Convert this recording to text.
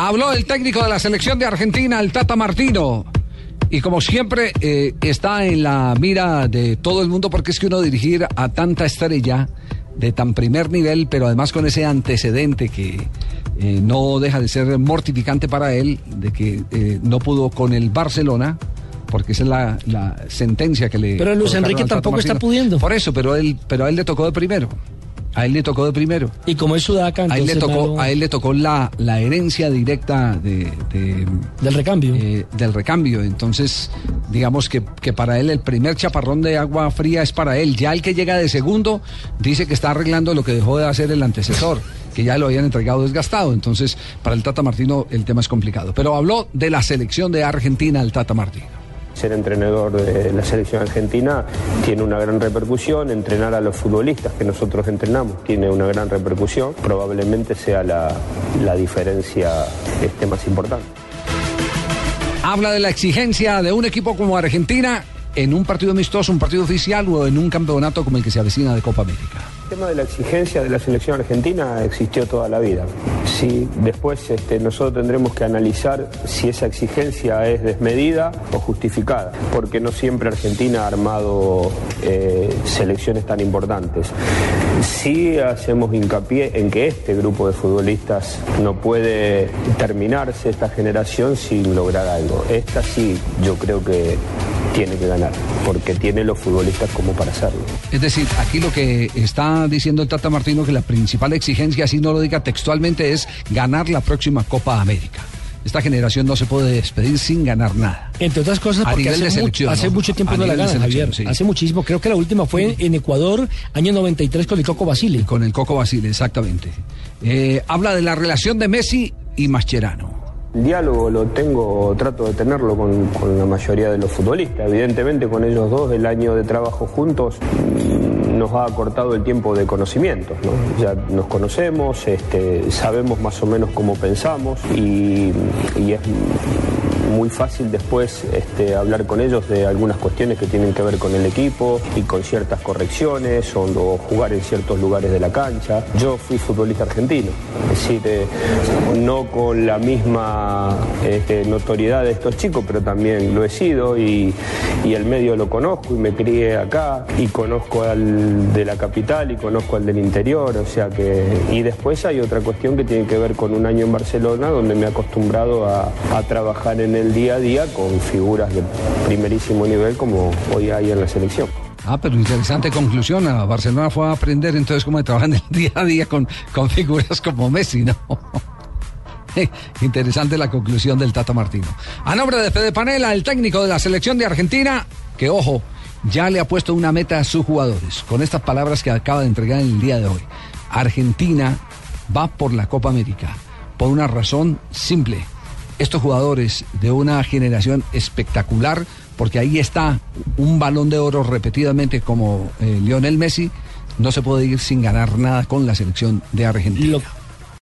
Habló el técnico de la selección de Argentina, el Tata Martino. Y como siempre, eh, está en la mira de todo el mundo porque es que uno dirigir a tanta estrella de tan primer nivel, pero además con ese antecedente que eh, no deja de ser mortificante para él, de que eh, no pudo con el Barcelona, porque esa es la, la sentencia que le... Pero Luis Enrique tampoco está pudiendo. Por eso, pero, él, pero a él le tocó de primero. A él le tocó de primero. Y como es Sudaca, A él le tocó, a él le tocó la, la herencia directa de, de- del recambio. eh, del recambio. Entonces, digamos que, que para él el primer chaparrón de agua fría es para él. Ya el que llega de segundo dice que está arreglando lo que dejó de hacer el antecesor, que ya lo habían entregado desgastado. Entonces, para el Tata Martino el tema es complicado. Pero habló de la selección de Argentina el Tata Martino. Ser entrenador de la selección argentina tiene una gran repercusión, entrenar a los futbolistas que nosotros entrenamos tiene una gran repercusión, probablemente sea la, la diferencia este, más importante. Habla de la exigencia de un equipo como Argentina en un partido amistoso, un partido oficial o en un campeonato como el que se avecina de Copa América. El tema de la exigencia de la selección argentina existió toda la vida. Sí, después este, nosotros tendremos que analizar si esa exigencia es desmedida o justificada, porque no siempre Argentina ha armado eh, selecciones tan importantes. Sí hacemos hincapié en que este grupo de futbolistas no puede terminarse esta generación sin lograr algo. Esta sí, yo creo que tiene que ganar, porque tiene los futbolistas como para hacerlo. Es decir, aquí lo que está diciendo el Tata Martino que la principal exigencia, así no lo diga textualmente, es ganar la próxima Copa América. Esta generación no se puede despedir sin ganar nada. Entre otras cosas, A porque nivel hace, mucho tiempo A no la nivel de gana, selección, Javier. sí. Hace muchísimo. Creo que la última fue en Ecuador, año 93, con el Coco Basile. Con el Coco Basile, exactamente. Eh, habla de la relación de Messi y Mascherano. El diálogo lo tengo, trato de tenerlo con, con la mayoría de los futbolistas. Evidentemente con ellos dos el año de trabajo juntos nos ha acortado el tiempo de conocimientos. ¿no? Ya nos conocemos, este, sabemos más o menos cómo pensamos y, y es muy fácil después este, hablar con ellos de algunas cuestiones que tienen que ver con el equipo y con ciertas correcciones o, jugar en ciertos lugares de la cancha. Yo fui futbolista argentino, es decir, eh, no con la misma este, notoriedad de estos chicos, pero también lo he sido y, y el medio lo conozco y me crié acá y conozco al de la capital y conozco al del interior, o sea que... Y después hay otra cuestión que tiene que ver con un año en Barcelona donde me he acostumbrado a, trabajar en el día a día con figuras de primerísimo nivel como hoy hay en la selección. Ah, pero interesante conclusión. A Barcelona fue a aprender entonces cómo trabajan el día a día con, con figuras como Messi, ¿no? Interesante la conclusión del Tata Martino. A nombre de Fede Panela, el técnico de la selección de Argentina, que ojo, ya le ha puesto una meta a sus jugadores. Con estas palabras que acaba de entregar en el día de hoy. Argentina va por la Copa América. Por una razón simple. Estos jugadores de una generación espectacular, porque ahí está un balón de oro repetidamente como eh, Lionel Messi, no se puede ir sin ganar nada con la selección de Argentina.